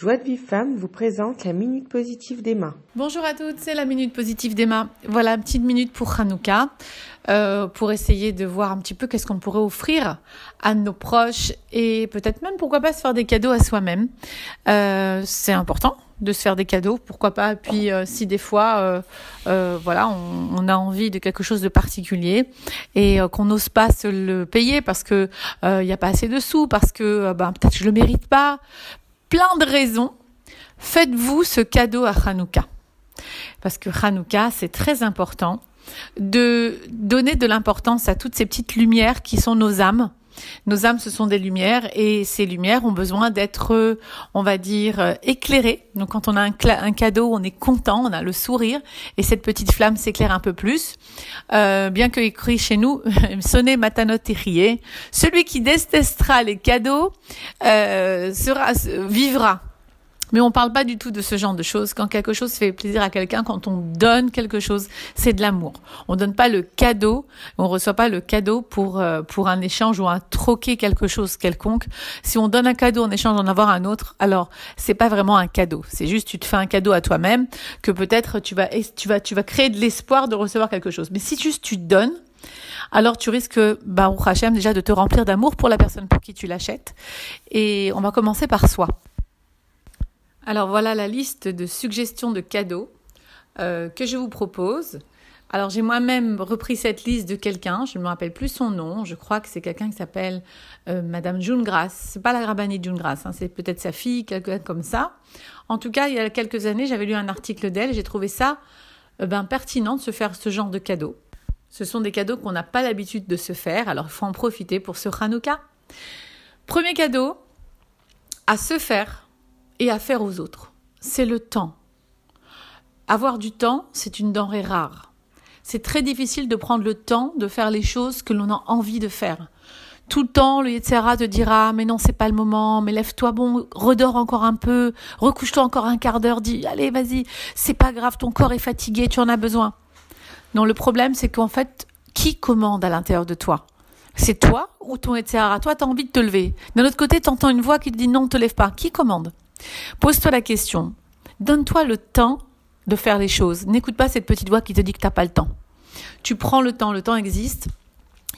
Joie de Vive Femme vous présente la Minute Positive d'Emma. Bonjour à toutes, c'est la Minute Positive d'Emma. Voilà, petite minute pour Hanouka, euh, pour essayer de voir un petit peu qu'est-ce qu'on pourrait offrir à nos proches et peut-être même, pourquoi pas, se faire des cadeaux à soi-même. Euh, c'est important de se faire des cadeaux, pourquoi pas. Puis euh, si des fois, euh, voilà, on, a envie de quelque chose de particulier et qu'on n'ose pas se le payer parce que il n'y a pas assez de sous, parce que ben, peut-être je le mérite pas, plein de raisons, faites-vous ce cadeau à Hanouka. Parce que Hanouka, c'est très important de donner de l'importance à toutes ces petites lumières qui sont nos âmes. Nos âmes, ce sont des lumières et ces lumières ont besoin d'être, on va dire, éclairées. Donc quand on a un, cadeau, on est content, on a le sourire et cette petite flamme s'éclaire un peu plus. Euh, bien que écrit chez nous, sonnez matanot et celui qui détestera les cadeaux euh, vivra mais on parle pas du tout de ce genre de choses. Quand quelque chose fait plaisir à quelqu'un, quand on donne quelque chose, c'est de l'amour. On donne pas le cadeau, on reçoit pas le cadeau pour euh, pour un échange ou un troquer quelque chose quelconque. Si on donne un cadeau en échange d'en avoir un autre, alors c'est pas vraiment un cadeau. C'est juste tu te fais un cadeau à toi-même que peut-être tu vas tu vas tu vas créer de l'espoir de recevoir quelque chose. Mais si juste tu donnes alors tu risques, Baruch Hashem, déjà de te remplir d'amour pour la personne pour qui tu l'achètes. Et on va commencer par soi. Alors voilà la liste de suggestions de cadeaux euh, que je vous propose. Alors j'ai moi-même repris cette liste de quelqu'un, je ne me rappelle plus son nom, je crois que c'est quelqu'un qui s'appelle euh, Madame June Grass. C'est pas la Rabbani June Grass, hein, c'est peut-être sa fille, quelqu'un comme ça. En tout cas, il y a quelques années, j'avais lu un article d'elle, j'ai trouvé ça euh, ben, pertinent de se faire ce genre de cadeaux. Ce sont des cadeaux qu'on n'a pas l'habitude de se faire, alors il faut en profiter pour ce Hanouka. Premier cadeau, à se faire et à faire aux autres. C'est le temps. Avoir du temps, c'est une denrée rare. C'est très difficile de prendre le temps de faire les choses que l'on a envie de faire. Tout le temps, le Yetzera te dira, mais non, c'est pas le moment, mais lève-toi bon, redors encore un peu, recouche-toi encore un quart d'heure, dis, allez, vas-y, c'est pas grave, ton corps est fatigué, tu en as besoin. Non, le problème, c'est qu'en fait, qui commande à l'intérieur de toi? C'est toi ou ton Yetzera? Toi, t'as envie de te lever. D'un autre côté, t'entends une voix qui te dit non, te lève pas. Qui commande? Pose-toi la question. Donne-toi le temps de faire les choses. N'écoute pas cette petite voix qui te dit que tu n'as pas le temps. Tu prends le temps, le temps existe.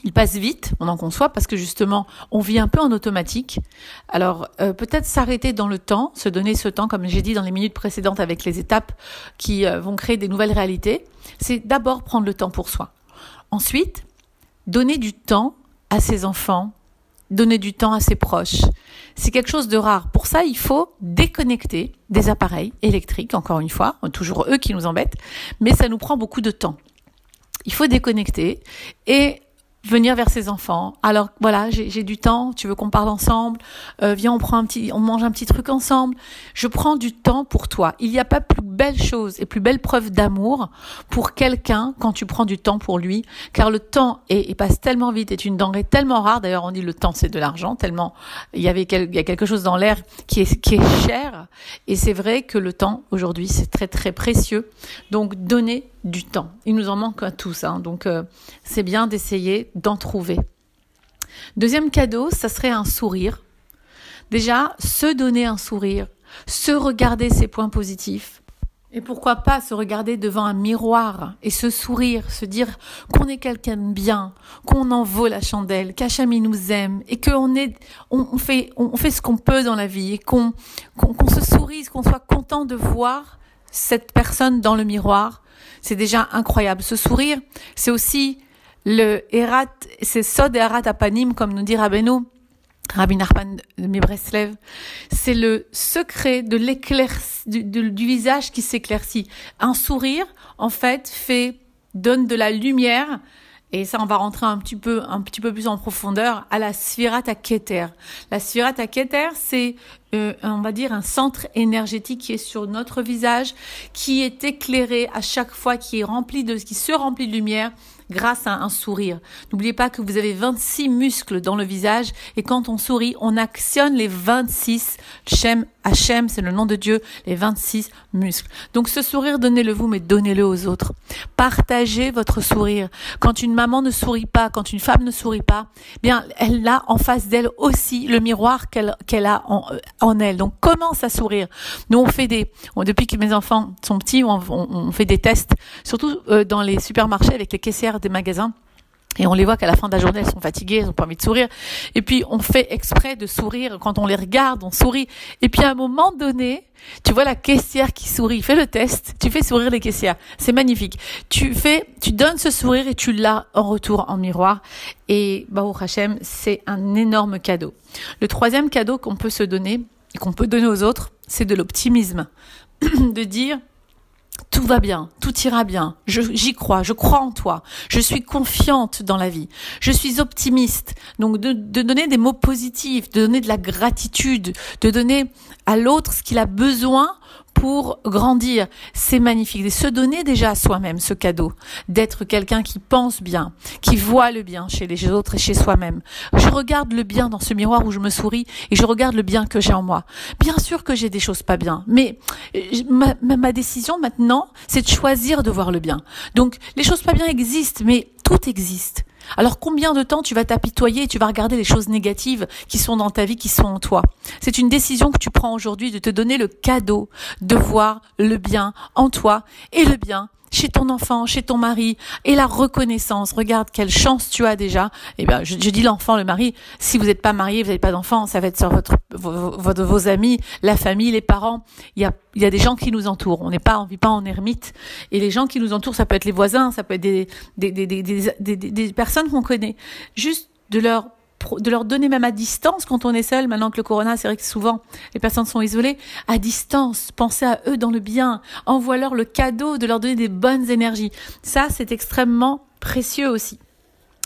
Il passe vite, on en conçoit, parce que justement, on vit un peu en automatique. Alors, euh, peut-être s'arrêter dans le temps, se donner ce temps, comme j'ai dit dans les minutes précédentes avec les étapes qui euh, vont créer des nouvelles réalités, c'est d'abord prendre le temps pour soi. Ensuite, donner du temps à ses enfants, donner du temps à ses proches. C'est quelque chose de rare. Pour ça, il faut déconnecter des appareils électriques, encore une fois, toujours eux qui nous embêtent, mais ça nous prend beaucoup de temps. Il faut déconnecter et venir vers ses enfants. Alors voilà, j'ai du temps, tu veux qu'on parle ensemble, euh, viens on prend un petit, on mange un petit truc ensemble. Je prends du temps pour toi. Il n'y a pas plus belle chose et plus belle preuve d'amour pour quelqu'un quand tu prends du temps pour lui, car le temps est, passe tellement vite, est une denrée tellement rare. D'ailleurs, on dit le temps c'est de l'argent, tellement il y avait il y a quelque chose dans l'air qui est qui est cher. Et c'est vrai que le temps aujourd'hui c'est très très précieux. Donc donner du temps. Il nous en manque à tous, hein. donc euh, c'est bien d'essayer d'en trouver. Deuxième cadeau, ça serait un sourire. Déjà, se donner un sourire, se regarder ses points positifs. Et pourquoi pas se regarder devant un miroir et se sourire, se dire qu'on est quelqu'un de bien, qu'on en vaut la chandelle, qu'Hachami nous aime et qu'on est, on, fait, on fait ce qu'on peut dans la vie et qu'on, qu'on se sourise, qu'on soit content de voir cette personne dans le miroir c'est déjà incroyable. Ce sourire, c'est aussi le Erat, c'est Sod Erat Apanim, comme nous dit Rabbeinu, Rabbi Nachman de Mibreslev. C'est le secret de l'éclair, du, du visage qui s'éclaircit. Un sourire, en fait, fait, donne de la lumière et ça on va rentrer un petit peu un petit peu plus en profondeur à la Svirata Keter. La Svirata Keter, c'est euh, on va dire un centre énergétique qui est sur notre visage, qui est éclairé à chaque fois, qui est rempli de qui se remplit de lumière grâce à un sourire. N'oubliez pas que vous avez 26 muscles dans le visage et quand on sourit, on actionne les 26 Shem Hachem, c'est le nom de Dieu, les 26 muscles. Donc ce sourire, donnez-le vous, mais donnez-le aux autres. Partagez votre sourire. Quand une maman ne sourit pas, quand une femme ne sourit pas, bien, elle a en face d'elle aussi le miroir qu'elle a en, euh, en elle. Donc commence à sourire. Nous on fait des, depuis que mes enfants sont petits, on, on, fait des tests, surtout euh, dans les supermarchés avec les caissières des magasins. Et on les voit qu'à la fin de la journée, elles sont fatiguées, elles n'ont pas envie de sourire. Et puis, on fait exprès de sourire. Quand on les regarde, on sourit. Et puis, à un moment donné, tu vois la caissière qui sourit. Fais le test. Tu fais sourire les caissières. C'est magnifique. Tu fais, tu donnes ce sourire et tu l'as en retour en miroir. Et, bah, au Hachem, c'est un énorme cadeau. Le troisième cadeau qu'on peut se donner, et qu'on peut donner aux autres, c'est de l'optimisme. de dire, tout va bien, tout ira bien, j'y crois, je crois en toi, je suis confiante dans la vie, je suis optimiste. Donc de, de donner des mots positifs, de donner de la gratitude, de donner à l'autre ce qu'il a besoin pour grandir. C'est magnifique. De se donner déjà à soi-même ce cadeau, d'être quelqu'un qui pense bien, qui voit le bien chez les autres et chez soi-même. Je regarde le bien dans ce miroir où je me souris et je regarde le bien que j'ai en moi. Bien sûr que j'ai des choses pas bien, mais euh, ma décision maintenant, c'est de choisir de voir le bien. Donc les choses pas bien existent, mais tout existe. Alors combien de temps tu vas t'apitoyer et tu vas regarder les choses négatives qui sont dans ta vie, qui sont en toi? C'est une décision que tu prends aujourd'hui de te donner le cadeau de voir le bien en toi et le bien chez ton enfant, chez ton mari, et la reconnaissance. Regarde quelle chance tu as déjà. Eh bien, je, dis l'enfant, le mari. Si vous n'êtes pas marié, vous n'avez pas d'enfant, ça va être sur votre, vos, vos, amis, la famille, les parents. Il y a, il y a des gens qui nous entourent. On n'est pas, on vit pas en ermite. Et les gens qui nous entourent, ça peut être les voisins, ça peut être des, des, des, des, des personnes qu'on connaît. Juste de leur de leur donner même à distance quand on est seul, maintenant que le corona, c'est vrai que souvent les personnes sont isolées, à distance, penser à eux dans le bien, envoie-leur le cadeau de leur donner des bonnes énergies. Ça, c'est extrêmement précieux aussi.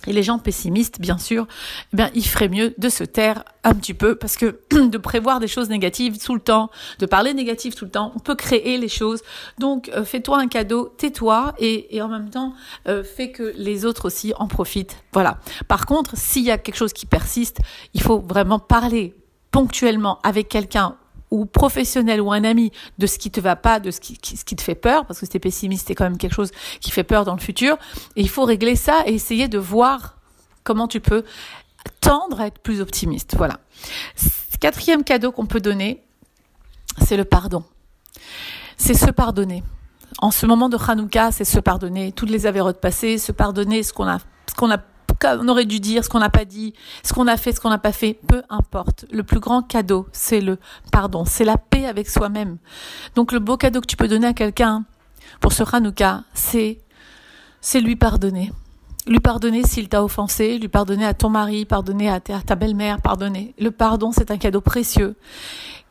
Et les gens pessimistes, bien sûr, eh bien, il ferait mieux de se taire un petit peu parce que de prévoir des choses négatives tout le temps, de parler négatif tout le temps, on peut créer les choses. Donc, euh, fais-toi un cadeau, tais-toi et, en même temps, euh, fais que les autres aussi en profitent. Voilà. Par contre, s'il y a quelque chose qui persiste, il faut vraiment parler ponctuellement avec quelqu'un ou professionnel ou un ami de ce qui te va pas, de ce qui, ce qui te fait peur, parce que c'est pessimiste, c'est quand même quelque chose qui fait peur dans le futur. Et il faut régler ça et essayer de voir comment tu peux tendre à être plus optimiste. Voilà. Quatrième cadeau qu'on peut donner, c'est le pardon. C'est se pardonner. En ce moment de Hanouka, c'est se pardonner toutes les avérotes passées, se pardonner ce qu'on a, ce qu'on a on aurait dû dire, ce qu'on n'a pas dit, ce qu'on a fait, ce qu'on n'a pas fait, peu importe. Le plus grand cadeau, c'est le pardon, c'est la paix avec soi-même. Donc le beau cadeau que tu peux donner à quelqu'un pour ce Hanouka, c'est c'est lui pardonner. Lui pardonner s'il t'a offensé, lui pardonner à ton mari, pardonner à ta, belle-mère, pardonner. Le pardon, c'est un cadeau précieux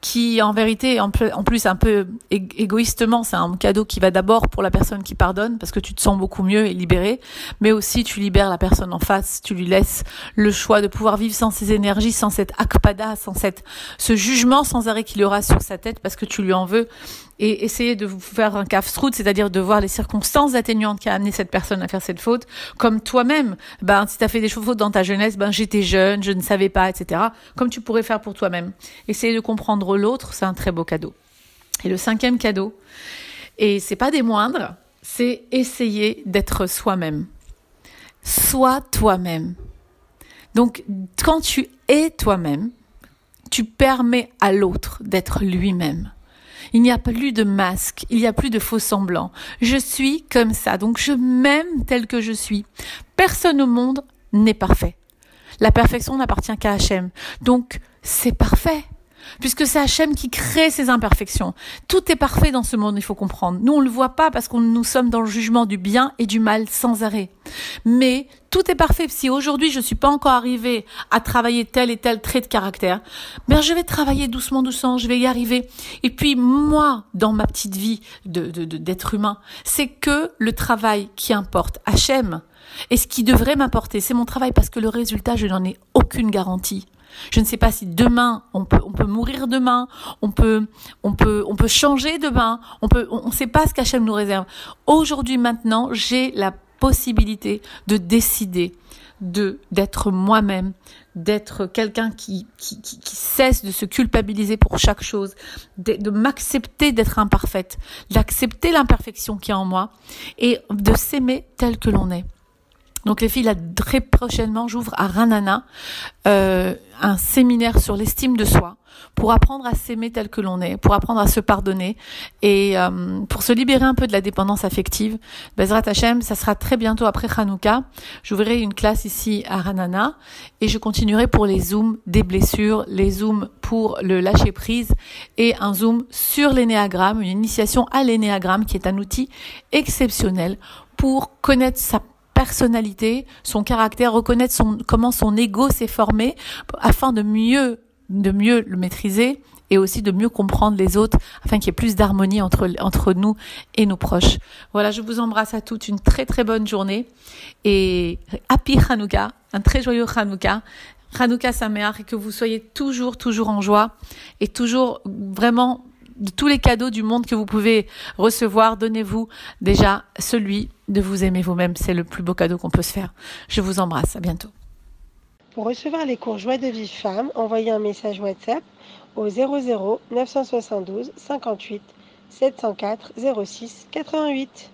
qui en vérité, en plus un peu égoïstement, c'est un cadeau qui va d'abord pour la personne qui pardonne, parce que tu te sens beaucoup mieux et libéré, mais aussi tu libères la personne en face, tu lui laisses le choix de pouvoir vivre sans ses énergies, sans cette akpada, sans cette, ce jugement sans arrêt qu'il aura sur sa tête parce que tu lui en veux et essayer de vous faire un kafsrout, c'est-à-dire de voir les circonstances atténuantes qui a amené cette personne à faire cette faute, comme toi-même. Ben, si tu as fait des fautes dans ta jeunesse, ben, j'étais jeune, je ne savais pas, etc. Comme tu pourrais faire pour toi-même. Essayer de comprendre l'autre, c'est un très beau cadeau. Et le cinquième cadeau, et c'est pas des moindres, c'est essayer d'être soi-même. Sois toi-même. Donc, quand tu es toi-même, tu permets à l'autre d'être lui-même. Il n'y a plus de masque, il n'y a plus de faux semblants. Je suis comme ça, donc je m'aime tel que je suis. Personne au monde n'est parfait. La perfection n'appartient qu'à Hachem. Donc, c'est parfait puisque c'est Hachem qui crée ces imperfections. Tout est parfait dans ce monde, il faut comprendre. Nous, on le voit pas parce que nous sommes dans le jugement du bien et du mal sans arrêt. Mais tout est parfait. Si aujourd'hui je suis pas encore arrivé à travailler tel et tel trait de caractère, ben je vais travailler doucement, doucement, je vais y arriver. Et puis moi, dans ma petite vie de d'être humain, c'est que le travail qui importe. Hachem. Et ce qui devrait m'apporter, c'est mon travail parce que le résultat, je n'en ai aucune garantie. Je ne sais pas si demain on peut on peut mourir demain, on peut on peut on peut changer demain, on peut on ne sait pas ce qu'Hachem nous réserve. Aujourd'hui maintenant, j'ai la possibilité de décider de d'être moi-même, d'être quelqu'un qui, qui, qui, cesse de se culpabiliser pour chaque chose, de, de m'accepter d'être imparfaite, d'accepter l'imperfection qui est en moi et de s'aimer tel que l'on est. Donc les filles, là, très prochainement, j'ouvre à Ranana euh, un séminaire sur l'estime de soi pour apprendre à s'aimer tel que l'on est, pour apprendre à se pardonner et euh, pour se libérer un peu de la dépendance affective. Bezrat Hashem, ça sera très bientôt après Hanouka. J'ouvrirai une classe ici à Ranana et je continuerai pour les zooms des blessures, les zooms pour le lâcher prise et un zoom sur l'énéagramme, une initiation à l'énéagramme qui est un outil exceptionnel pour connaître sa personnalité, son caractère, reconnaître son, comment son ego s'est formé afin de mieux, de mieux le maîtriser et aussi de mieux comprendre les autres afin qu'il y ait plus d'harmonie entre, entre nous et nos proches. Voilà, je vous embrasse à toutes une très très bonne journée et happy Hanouka, un très joyeux Hanouka. Hanouka Sameach et que vous soyez toujours toujours en joie et toujours vraiment de tous les cadeaux du monde que vous pouvez recevoir, donnez-vous déjà celui de vous aimer vous-même. C'est le plus beau cadeau qu'on peut se faire. Je vous embrasse. À bientôt. Pour recevoir les cours Joie de vie femme, envoyez un message WhatsApp au 00 972 58 704 06 88.